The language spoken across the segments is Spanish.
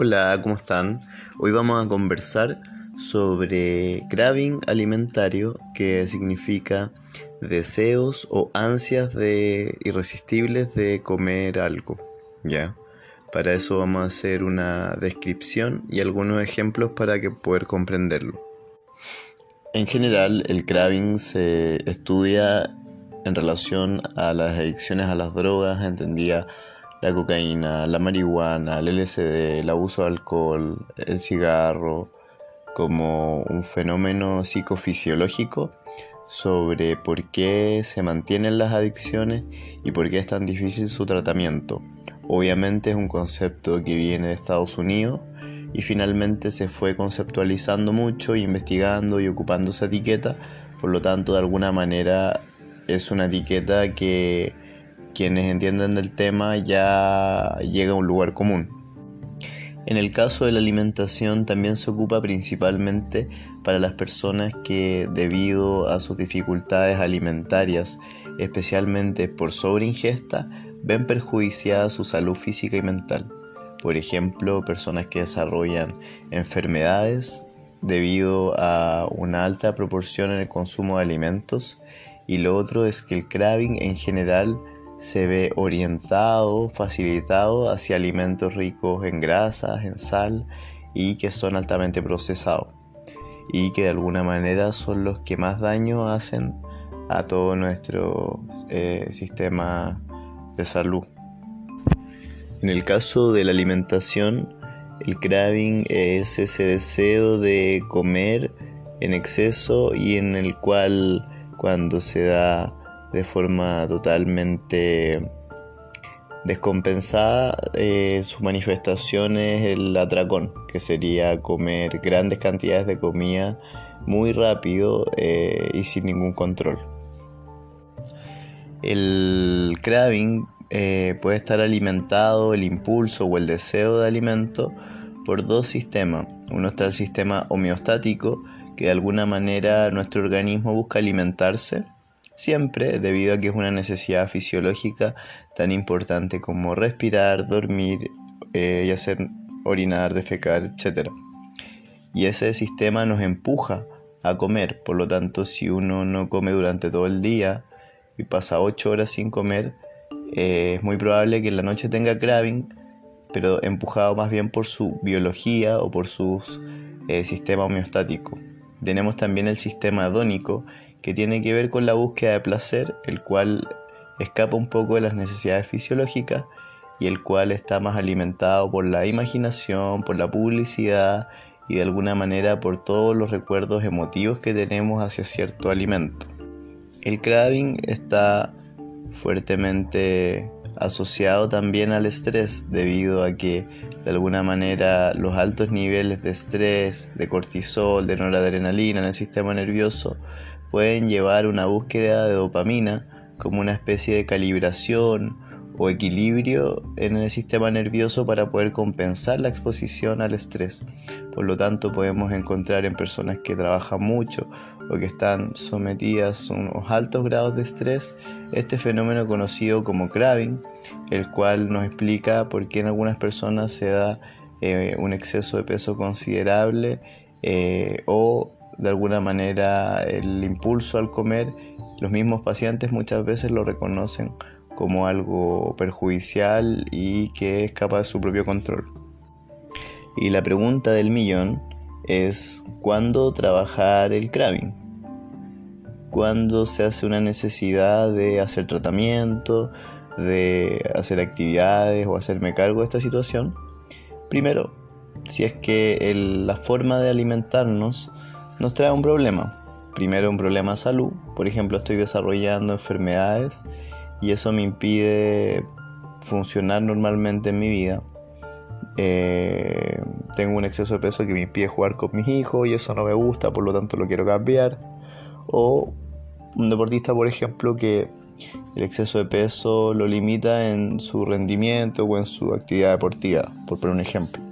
Hola, ¿cómo están? Hoy vamos a conversar sobre craving alimentario, que significa deseos o ansias de irresistibles de comer algo. ¿Ya? Para eso vamos a hacer una descripción y algunos ejemplos para que poder comprenderlo. En general, el craving se estudia en relación a las adicciones a las drogas, entendía la cocaína, la marihuana, el LSD, el abuso de alcohol, el cigarro, como un fenómeno psicofisiológico sobre por qué se mantienen las adicciones y por qué es tan difícil su tratamiento. Obviamente es un concepto que viene de Estados Unidos y finalmente se fue conceptualizando mucho, investigando y ocupando esa etiqueta, por lo tanto de alguna manera es una etiqueta que quienes entienden del tema ya llega a un lugar común. En el caso de la alimentación también se ocupa principalmente para las personas que debido a sus dificultades alimentarias, especialmente por sobreingesta, ven perjudiciada su salud física y mental. Por ejemplo, personas que desarrollan enfermedades debido a una alta proporción en el consumo de alimentos y lo otro es que el craving en general se ve orientado, facilitado hacia alimentos ricos en grasas, en sal y que son altamente procesados y que de alguna manera son los que más daño hacen a todo nuestro eh, sistema de salud. En el caso de la alimentación, el craving es ese deseo de comer en exceso y en el cual cuando se da de forma totalmente descompensada, eh, su manifestación es el atracón, que sería comer grandes cantidades de comida muy rápido eh, y sin ningún control. El craving eh, puede estar alimentado, el impulso o el deseo de alimento, por dos sistemas. Uno está el sistema homeostático, que de alguna manera nuestro organismo busca alimentarse siempre debido a que es una necesidad fisiológica tan importante como respirar, dormir eh, y hacer orinar, defecar, etc. Y ese sistema nos empuja a comer, por lo tanto si uno no come durante todo el día y pasa 8 horas sin comer, eh, es muy probable que en la noche tenga craving, pero empujado más bien por su biología o por su eh, sistema homeostático. Tenemos también el sistema adónico, que tiene que ver con la búsqueda de placer, el cual escapa un poco de las necesidades fisiológicas y el cual está más alimentado por la imaginación, por la publicidad y de alguna manera por todos los recuerdos emotivos que tenemos hacia cierto alimento. El craving está fuertemente asociado también al estrés debido a que de alguna manera los altos niveles de estrés, de cortisol, de noradrenalina en el sistema nervioso pueden llevar una búsqueda de dopamina como una especie de calibración o equilibrio en el sistema nervioso para poder compensar la exposición al estrés. Por lo tanto, podemos encontrar en personas que trabajan mucho o que están sometidas a unos altos grados de estrés este fenómeno conocido como craving, el cual nos explica por qué en algunas personas se da eh, un exceso de peso considerable eh, o de alguna manera el impulso al comer, los mismos pacientes muchas veces lo reconocen como algo perjudicial y que escapa de su propio control. Y la pregunta del millón es ¿cuándo trabajar el craving? ¿Cuándo se hace una necesidad de hacer tratamiento, de hacer actividades o hacerme cargo de esta situación? Primero, si es que la forma de alimentarnos nos trae un problema. Primero un problema de salud, por ejemplo estoy desarrollando enfermedades y eso me impide funcionar normalmente en mi vida. Eh, tengo un exceso de peso que me impide jugar con mis hijos y eso no me gusta, por lo tanto lo quiero cambiar. O un deportista, por ejemplo, que el exceso de peso lo limita en su rendimiento o en su actividad deportiva, por poner un ejemplo.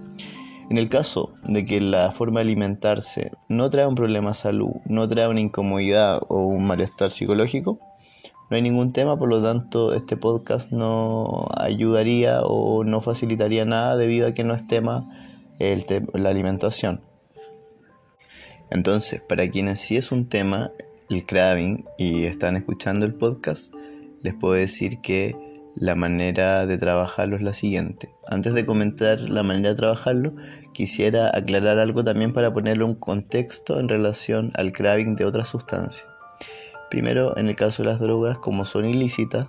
En el caso de que la forma de alimentarse no trae un problema de salud, no trae una incomodidad o un malestar psicológico, no hay ningún tema, por lo tanto este podcast no ayudaría o no facilitaría nada debido a que no es tema la alimentación. Entonces, para quienes sí es un tema el craving y están escuchando el podcast, les puedo decir que la manera de trabajarlo es la siguiente. Antes de comentar la manera de trabajarlo, quisiera aclarar algo también para ponerlo en contexto en relación al craving de otras sustancias. Primero, en el caso de las drogas, como son ilícitas,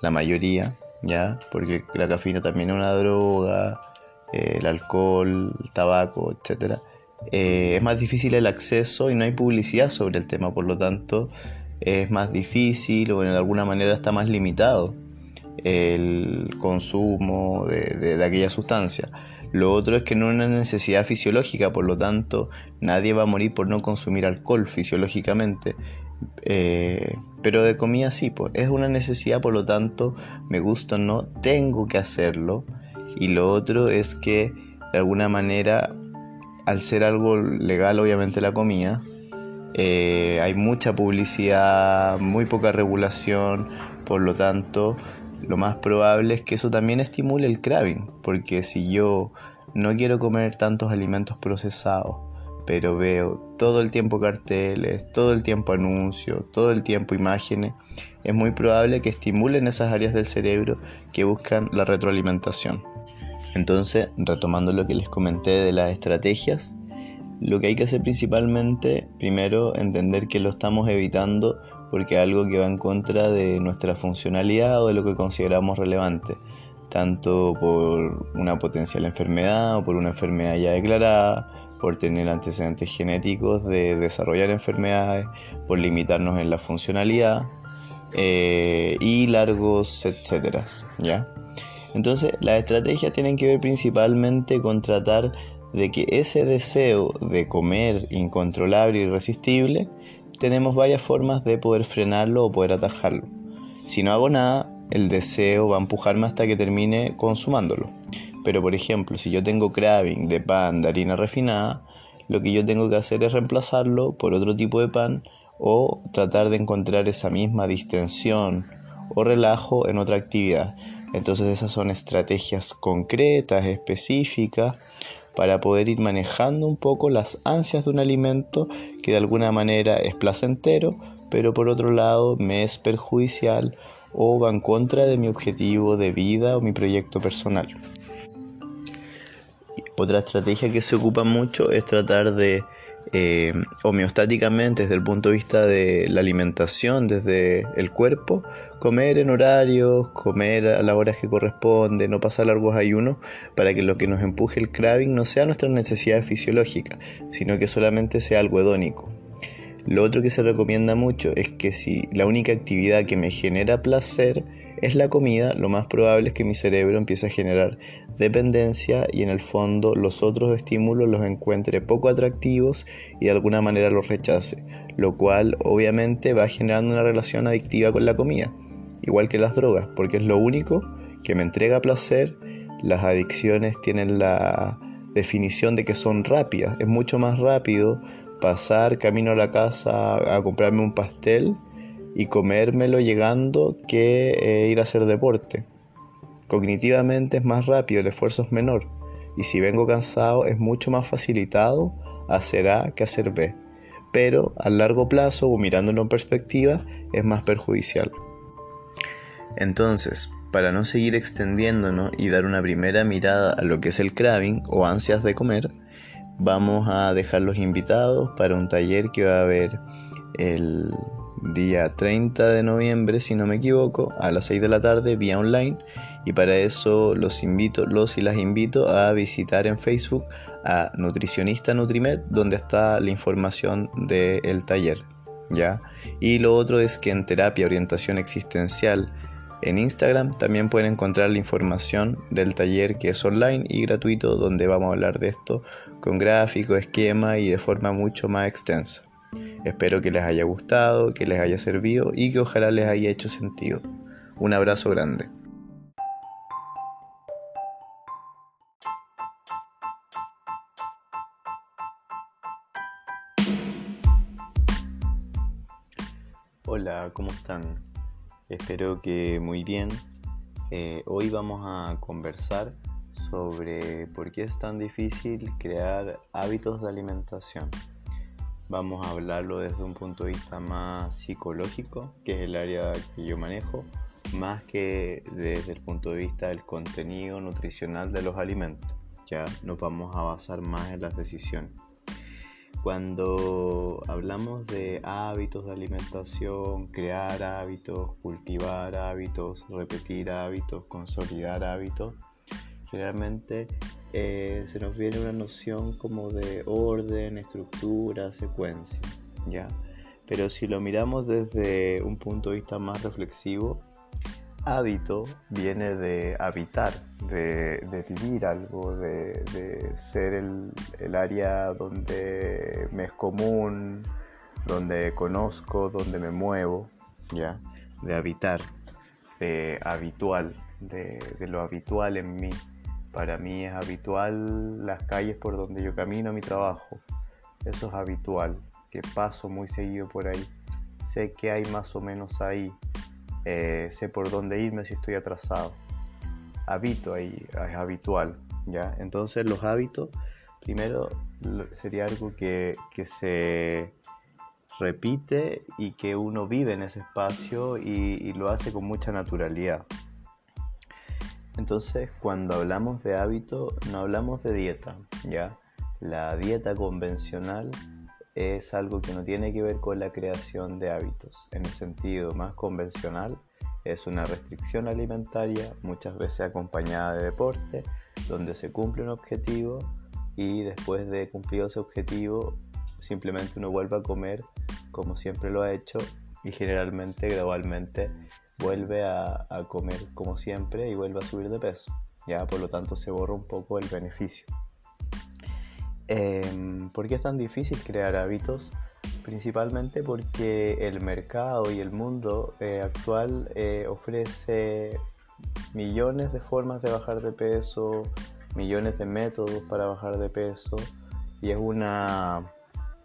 la mayoría, ¿ya? Porque la cafeína también es una droga, eh, el alcohol, el tabaco, etc. Eh, es más difícil el acceso y no hay publicidad sobre el tema, por lo tanto es más difícil o en alguna manera está más limitado el consumo de, aquella sustancia. Lo otro es que no es una necesidad fisiológica, por lo tanto nadie va a morir por no consumir alcohol fisiológicamente. Eh, pero de comida sí, pues es una necesidad, por lo tanto, me gusta o no, tengo que hacerlo. Y lo otro es que de alguna manera, al ser algo legal, obviamente la comida, eh, hay mucha publicidad, muy poca regulación, por lo tanto, lo más probable es que eso también estimule el craving, porque si yo no quiero comer tantos alimentos procesados, pero veo todo el tiempo carteles, todo el tiempo anuncios, todo el tiempo imágenes, es muy probable que estimulen esas áreas del cerebro que buscan la retroalimentación. Entonces, retomando lo que les comenté de las estrategias, lo que hay que hacer principalmente, primero, entender que lo estamos evitando porque algo que va en contra de nuestra funcionalidad o de lo que consideramos relevante, tanto por una potencial enfermedad o por una enfermedad ya declarada, por tener antecedentes genéticos de desarrollar enfermedades, por limitarnos en la funcionalidad eh, y largos etcétera, ¿ya? Entonces, las estrategias tienen que ver principalmente con tratar de que ese deseo de comer incontrolable y irresistible, tenemos varias formas de poder frenarlo o poder atajarlo. Si no hago nada, el deseo va a empujarme hasta que termine consumándolo. Pero por ejemplo, si yo tengo craving de pan de harina refinada, lo que yo tengo que hacer es reemplazarlo por otro tipo de pan o tratar de encontrar esa misma distensión o relajo en otra actividad. Entonces esas son estrategias concretas, específicas, para poder ir manejando un poco las ansias de un alimento que de alguna manera es placentero, pero por otro lado me es perjudicial o va en contra de mi objetivo de vida o mi proyecto personal. Otra estrategia que se ocupa mucho es tratar de eh, homeostáticamente desde el punto de vista de la alimentación, desde el cuerpo, comer en horarios, comer a las horas que corresponde, no pasar largos ayunos, para que lo que nos empuje el craving no sea nuestra necesidad fisiológica, sino que solamente sea algo hedónico. Lo otro que se recomienda mucho es que si la única actividad que me genera placer es la comida, lo más probable es que mi cerebro empiece a generar dependencia y en el fondo los otros estímulos los encuentre poco atractivos y de alguna manera los rechace, lo cual obviamente va generando una relación adictiva con la comida, igual que las drogas, porque es lo único que me entrega placer. Las adicciones tienen la definición de que son rápidas, es mucho más rápido pasar camino a la casa a comprarme un pastel y comérmelo llegando que eh, ir a hacer deporte. Cognitivamente es más rápido, el esfuerzo es menor. Y si vengo cansado es mucho más facilitado hacer A que hacer B. Pero a largo plazo o mirándolo en perspectiva es más perjudicial. Entonces, para no seguir extendiéndonos y dar una primera mirada a lo que es el craving o ansias de comer, vamos a dejar los invitados para un taller que va a haber el día 30 de noviembre, si no me equivoco, a las 6 de la tarde vía online. Y para eso los invito, los y las invito a visitar en Facebook a Nutricionista Nutrimed, donde está la información del taller. ¿ya? Y lo otro es que en Terapia Orientación Existencial en Instagram también pueden encontrar la información del taller que es online y gratuito, donde vamos a hablar de esto con gráfico, esquema y de forma mucho más extensa. Espero que les haya gustado, que les haya servido y que ojalá les haya hecho sentido. Un abrazo grande. Hola, ¿cómo están? Espero que muy bien. Eh, hoy vamos a conversar sobre por qué es tan difícil crear hábitos de alimentación. Vamos a hablarlo desde un punto de vista más psicológico, que es el área que yo manejo, más que desde el punto de vista del contenido nutricional de los alimentos. Ya nos vamos a basar más en las decisiones. Cuando hablamos de hábitos de alimentación, crear hábitos, cultivar hábitos, repetir hábitos, consolidar hábitos, generalmente eh, se nos viene una noción como de orden, estructura, secuencia, ¿ya? Pero si lo miramos desde un punto de vista más reflexivo, hábito viene de habitar, de, vivir algo, de, ser el, área donde me es común, donde conozco, donde me muevo, ¿ya? De habitar, de habitual, de, lo habitual en mí. Para mí es habitual las calles por donde yo camino a mi trabajo. Eso es habitual, que paso muy seguido por ahí. Sé que hay más o menos ahí eh, sé por dónde irme si estoy atrasado. Habito ahí, es habitual, ¿ya? Entonces los hábitos, primero sería algo que, se repite y que uno vive en ese espacio y, lo hace con mucha naturalidad. Entonces, cuando hablamos de hábito, no hablamos de dieta, ¿ya? La dieta convencional es algo que no tiene que ver con la creación de hábitos. En el sentido más convencional, es una restricción alimentaria, muchas veces acompañada de deporte, donde se cumple un objetivo y después de cumplir ese objetivo, simplemente uno vuelve a comer como siempre lo ha hecho y generalmente, gradualmente, vuelve a, a comer como siempre y vuelve a subir de peso. Ya, por lo tanto, se borra un poco el beneficio. Em, ¿Por qué es tan difícil crear hábitos? Principalmente porque el mercado y el mundo eh, actual eh, ofrece millones de formas de bajar de peso, millones de métodos para bajar de peso y es una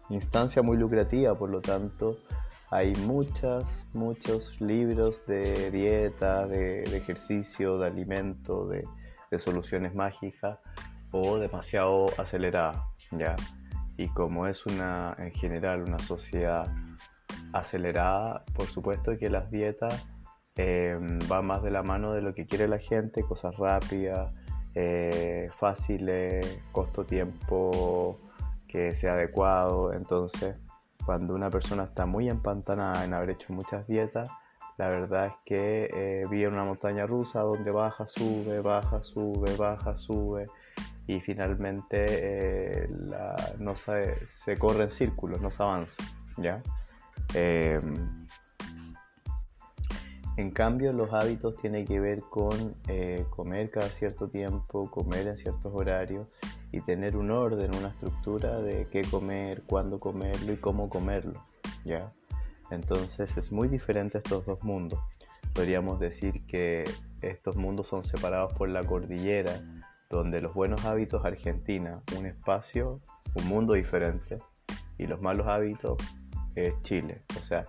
instancia muy lucrativa, por lo tanto hay muchas, muchos libros de dieta, de, ejercicio, de alimento, de, de soluciones mágicas o demasiado aceleradas. Y como es una, en general, una sociedad acelerada, por supuesto que las dietas eh, van más de la mano de lo que quiere la gente, cosas rápidas, eh, fáciles, costo-tiempo que sea adecuado. Entonces, cuando una persona está muy empantanada en haber hecho muchas dietas, la verdad es que eh, vive una montaña rusa donde baja, sube, baja, sube, baja, sube y finalmente eh, no se, se, corre en círculos, no se avanza. ¿ya? Em, en cambio, los hábitos tienen que ver con eh, comer cada cierto tiempo, comer en ciertos horarios y tener un orden, una estructura de qué comer, cuándo comerlo y cómo comerlo. ¿ya? Entonces es muy diferente estos dos mundos. Podríamos decir que estos mundos son separados por la cordillera donde los buenos hábitos Argentina, un espacio, un mundo diferente, y los malos hábitos es Chile. O sea,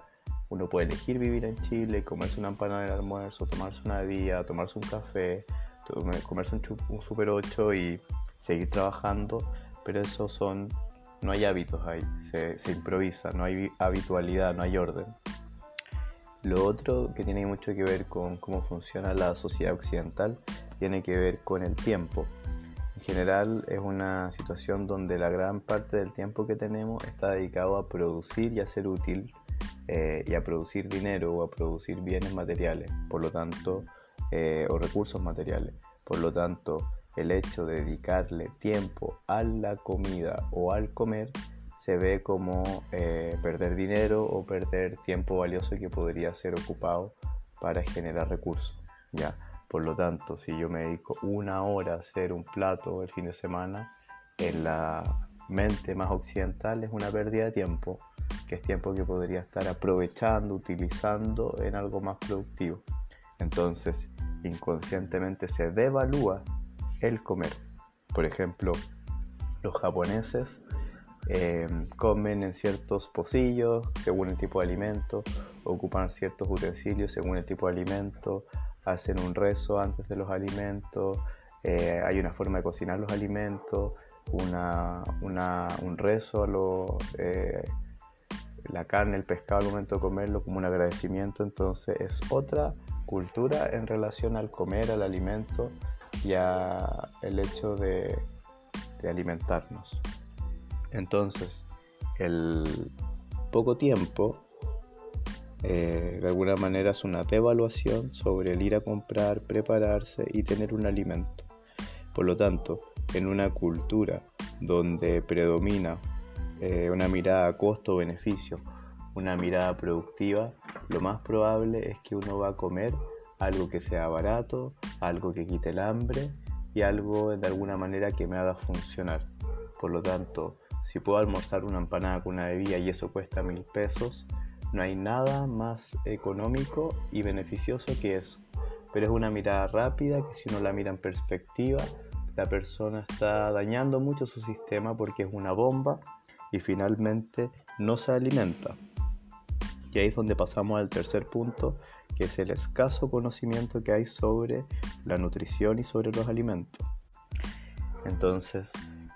uno puede elegir vivir en Chile, comerse una empanada de almuerzo, tomarse una bebida, tomarse un café, comerse un, Super 8 y seguir trabajando, pero esos son, no hay hábitos ahí, se, se improvisa, no hay habitualidad, no hay orden. Lo otro que tiene mucho que ver con cómo funciona la sociedad occidental tiene que ver con el tiempo. En general es una situación donde la gran parte del tiempo que tenemos está dedicado a producir y a ser útil eh, y a producir dinero o a producir bienes materiales, por lo tanto, eh, o recursos materiales. Por lo tanto, el hecho de dedicarle tiempo a la comida o al comer se ve como eh, perder dinero o perder tiempo valioso que podría ser ocupado para generar recursos. ¿ya? Por lo tanto, si yo me dedico una hora a hacer un plato el fin de semana, en la mente más occidental es una pérdida de tiempo, que es tiempo que podría estar aprovechando, utilizando en algo más productivo. Entonces, inconscientemente se devalúa el comer. Por ejemplo, los japoneses eh, comen en ciertos pocillos según el tipo de alimento, ocupan ciertos utensilios según el tipo de alimento, hacen un rezo antes de los alimentos, eh, hay una forma de cocinar los alimentos, una, un rezo a lo, eh, la carne, el pescado al momento de comerlo como un agradecimiento, entonces es otra cultura en relación al comer, al alimento y al el hecho de alimentarnos. Entonces, el poco tiempo eh, de alguna manera es una devaluación sobre el ir a comprar, prepararse y tener un alimento. Por lo tanto, en una cultura donde predomina eh, una mirada costo-beneficio, una mirada productiva, lo más probable es que uno va a comer algo que sea barato, algo que quite el hambre y algo de alguna manera que me haga funcionar. Por lo tanto, si puedo almorzar una empanada con una bebida y eso cuesta mil pesos, no hay nada más económico y beneficioso que eso. Pero es una mirada rápida que si uno la mira en perspectiva, la persona está dañando mucho su sistema porque es una bomba y finalmente no se alimenta. Y ahí es donde pasamos al tercer punto, que es el escaso conocimiento que hay sobre la nutrición y sobre los alimentos. Entonces,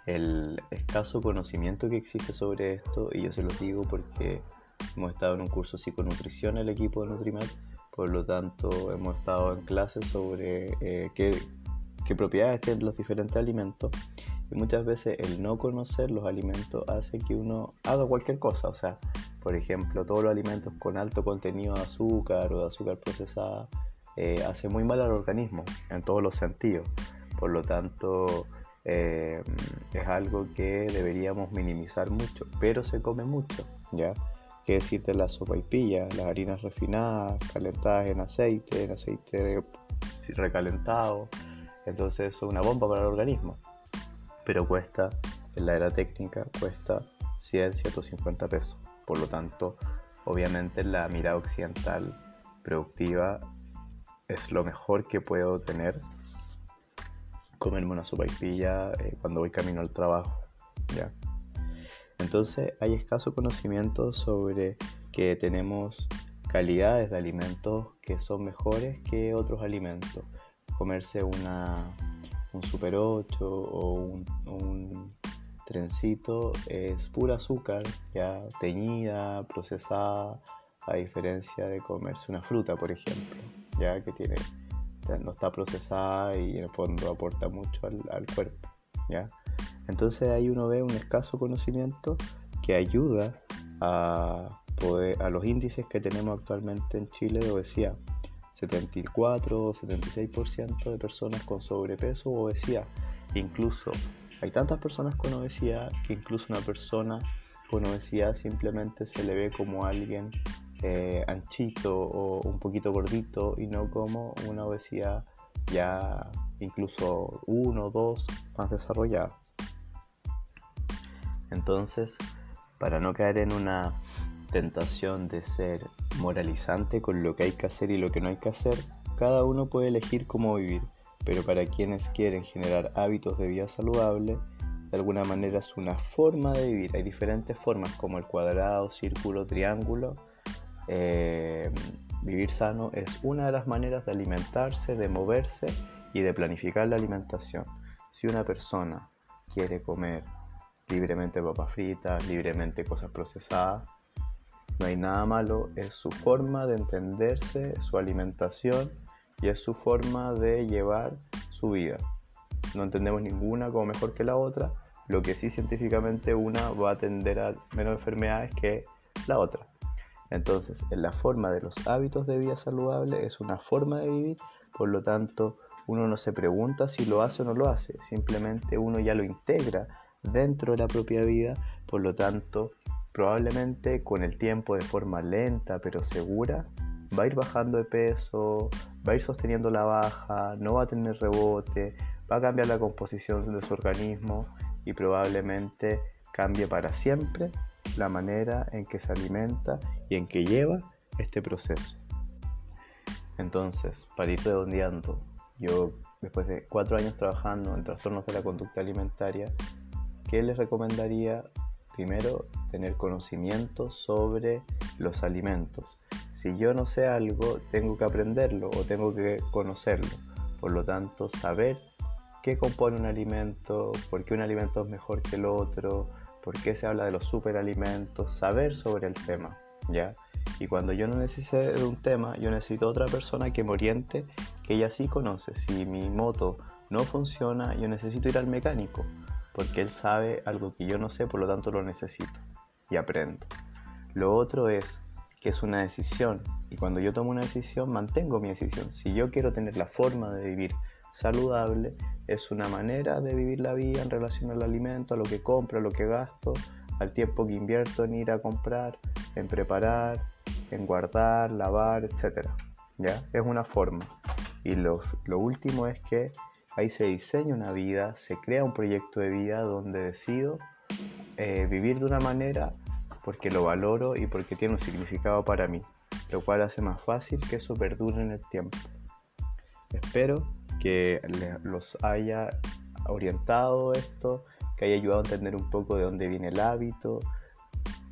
el escaso conocimiento que existe sobre esto, y yo se lo digo porque hemos estado en un curso de psiconutrición el equipo de Nutrimed, por lo tanto hemos estado en clases sobre eh, qué, qué propiedades tienen los diferentes alimentos y muchas veces el no conocer los alimentos hace que uno haga cualquier cosa. O sea, por ejemplo, todos los alimentos con alto contenido de azúcar o de azúcar procesada eh, hace muy mal al organismo en todos los sentidos. Por lo tanto, eh, es algo que deberíamos minimizar mucho, pero se come mucho, ¿ya? ¿Qué decirte la sopa y pilla, las harinas refinadas, calentadas en aceite, en aceite recalentado. Entonces eso es una bomba para el organismo. Pero cuesta, en la era técnica, cuesta 100, 150 pesos. Por lo tanto, obviamente la mirada occidental productiva es lo mejor que puedo tener comerme una sopa y pilla eh, cuando voy camino al trabajo. ¿ya? Entonces hay escaso conocimiento sobre que tenemos calidades de alimentos que son mejores que otros alimentos. Comerse una, un Super 8 o un, trencito es pura azúcar, ya teñida, procesada, a diferencia de comerse una fruta, por ejemplo, ya que tiene no está procesada y en el fondo aporta mucho al, cuerpo. Entonces ahí uno ve un escaso conocimiento que ayuda a los índices que tenemos actualmente en Chile de obesidad. 74 o 76% de personas con sobrepeso o obesidad. Incluso hay tantas personas con obesidad que incluso una persona con obesidad simplemente se le ve como alguien eh, anchito o un poquito gordito y no como una obesidad ya incluso uno o dos más desarrollada. Entonces, para no caer en una tentación de ser moralizante con lo que hay que hacer y lo que no hay que hacer, cada uno puede elegir cómo vivir, pero para quienes quieren generar hábitos de vida saludable, de alguna manera es una forma de vivir. Hay diferentes formas como el cuadrado, círculo, triángulo, eh, vivir sano es una de las maneras de alimentarse, de moverse y de planificar la alimentación. Si una persona quiere comer libremente papas fritas, libremente cosas procesadas, no hay nada malo, es su forma de entenderse, su alimentación y es su forma de llevar su vida. No entendemos ninguna como mejor que la otra, lo que sí científicamente una va a atender a menos enfermedades que la otra. Entonces, en la forma de los hábitos de vida saludable es una forma de vivir, por lo tanto, uno no se pregunta si lo hace o no lo hace, simplemente uno ya lo integra dentro de la propia vida, por lo tanto, probablemente con el tiempo de forma lenta pero segura, va a ir bajando de peso, va a ir sosteniendo la baja, no va a tener rebote, va a cambiar la composición de su organismo y probablemente cambie para siempre la manera en que se alimenta y en que lleva este proceso. Entonces, para ir redondeando, yo después de cuatro años trabajando en trastornos de la conducta alimentaria, ¿qué les recomendaría? Primero, tener conocimiento sobre los alimentos. Si yo no sé algo, tengo que aprenderlo o tengo que conocerlo. Por lo tanto, saber qué compone un alimento, por qué un alimento es mejor que el otro, por qué se habla de los superalimentos, saber sobre el tema, ¿ya? Y cuando yo no necesito de un tema, yo necesito otra persona que me oriente, que ella sí conoce. Si mi moto no funciona, yo necesito ir al mecánico, porque él sabe algo que yo no sé, por lo tanto lo necesito y aprendo. Lo otro es que es una decisión y cuando yo tomo una decisión mantengo mi decisión. Si yo quiero tener la forma de vivir saludable, es una manera de vivir la vida en relación al alimento, a lo que compro, a lo que gasto, al tiempo que invierto en ir a comprar, en preparar, en guardar, lavar, etc. ¿Ya? Es una forma. Y lo, lo último es que ahí se diseña una vida, se crea un proyecto de vida donde decido eh, vivir de una manera porque lo valoro y porque tiene un significado para mí, lo cual hace más fácil que eso perdure en el tiempo. Espero que los haya orientado esto, que haya ayudado a entender un poco de dónde viene el hábito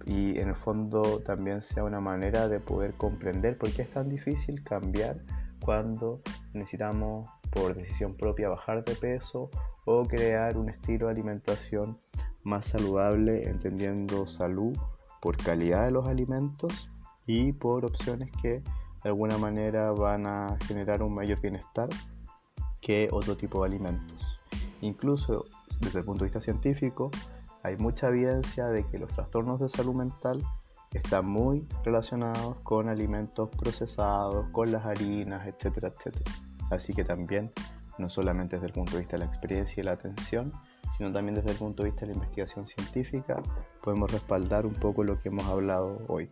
y en el fondo también sea una manera de poder comprender por qué es tan difícil cambiar cuando necesitamos por decisión propia bajar de peso o crear un estilo de alimentación más saludable, entendiendo salud por calidad de los alimentos y por opciones que de alguna manera van a generar un mayor bienestar que otro tipo de alimentos. Incluso desde el punto de vista científico, hay mucha evidencia de que los trastornos de salud mental están muy relacionados con alimentos procesados, con las harinas, etcétera, etcétera. Así que también, no solamente desde el punto de vista de la experiencia y la atención, sino también desde el punto de vista de la investigación científica, podemos respaldar un poco lo que hemos hablado hoy.